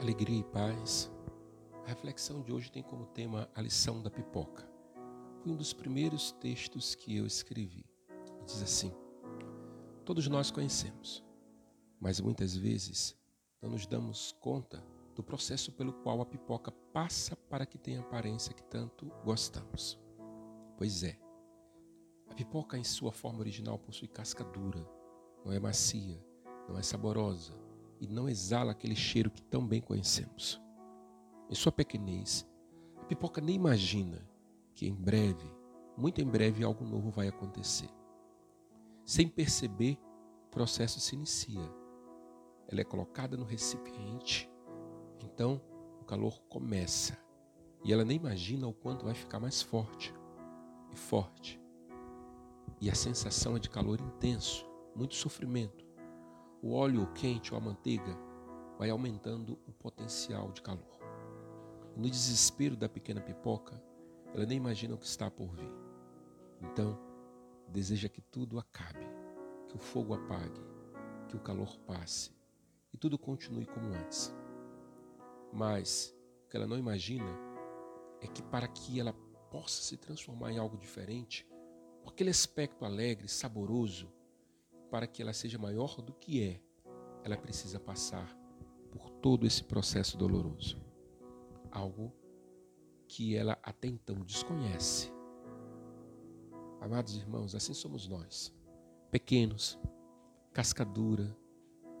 alegria e paz. A reflexão de hoje tem como tema a lição da pipoca. Foi um dos primeiros textos que eu escrevi. diz assim: Todos nós conhecemos, mas muitas vezes não nos damos conta do processo pelo qual a pipoca passa para que tenha a aparência que tanto gostamos. Pois é, a pipoca em sua forma original possui casca dura, não é macia, não é saborosa e não exala aquele cheiro que tão bem conhecemos. Em sua pequenez, a pipoca nem imagina que em breve, muito em breve, algo novo vai acontecer. Sem perceber, o processo se inicia. Ela é colocada no recipiente, então o calor começa e ela nem imagina o quanto vai ficar mais forte e forte. E a sensação é de calor intenso, muito sofrimento. O óleo quente ou a manteiga vai aumentando o potencial de calor. No desespero da pequena pipoca, ela nem imagina o que está por vir. Então, deseja que tudo acabe, que o fogo apague, que o calor passe e tudo continue como antes. Mas o que ela não imagina é que para que ela possa se transformar em algo diferente, aquele aspecto alegre, saboroso, para que ela seja maior do que é, ela precisa passar por todo esse processo doloroso. Algo que ela até então desconhece. Amados irmãos, assim somos nós, pequenos, cascadura,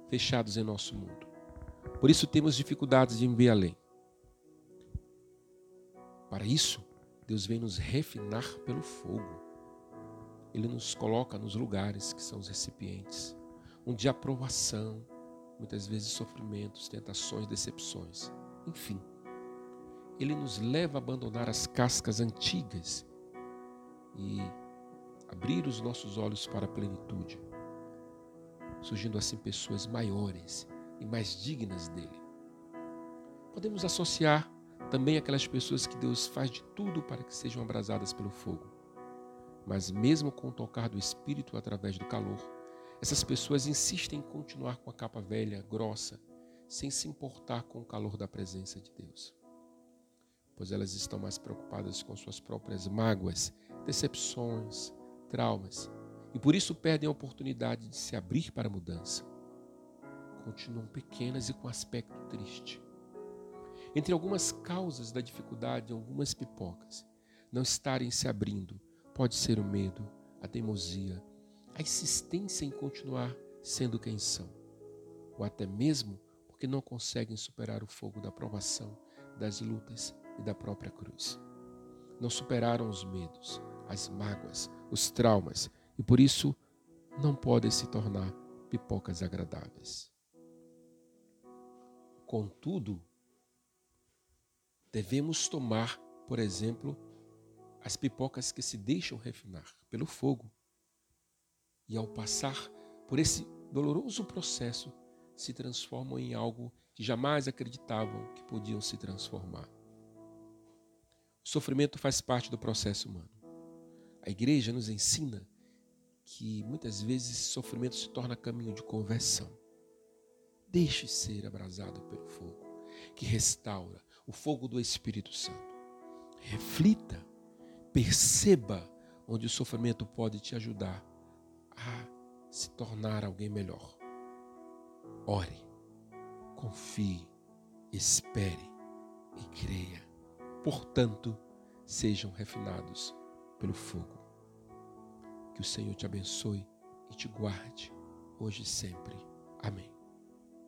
fechados em nosso mundo. Por isso temos dificuldades de ver além. Para isso, Deus vem nos refinar pelo fogo. Ele nos coloca nos lugares que são os recipientes, onde há aprovação, muitas vezes sofrimentos, tentações, decepções. Enfim, ele nos leva a abandonar as cascas antigas e abrir os nossos olhos para a plenitude, surgindo assim pessoas maiores e mais dignas dele. Podemos associar também aquelas pessoas que Deus faz de tudo para que sejam abrasadas pelo fogo. Mas mesmo com o tocar do Espírito através do calor, essas pessoas insistem em continuar com a capa velha, grossa, sem se importar com o calor da presença de Deus pois elas estão mais preocupadas com suas próprias mágoas, decepções, traumas, e por isso perdem a oportunidade de se abrir para a mudança. Continuam pequenas e com aspecto triste. Entre algumas causas da dificuldade, algumas pipocas, não estarem se abrindo, pode ser o medo, a teimosia, a insistência em continuar sendo quem são, ou até mesmo porque não conseguem superar o fogo da provação, das lutas e da própria cruz. Não superaram os medos, as mágoas, os traumas e por isso não podem se tornar pipocas agradáveis. Contudo, devemos tomar, por exemplo, as pipocas que se deixam refinar pelo fogo. E ao passar por esse doloroso processo, se transformam em algo que jamais acreditavam que podiam se transformar. O sofrimento faz parte do processo humano. A igreja nos ensina que muitas vezes esse sofrimento se torna caminho de conversão. Deixe ser abrasado pelo fogo que restaura o fogo do Espírito Santo. Reflita, perceba onde o sofrimento pode te ajudar a se tornar alguém melhor. Ore, confie, espere e creia portanto, sejam refinados pelo fogo. Que o Senhor te abençoe e te guarde, hoje e sempre. Amém.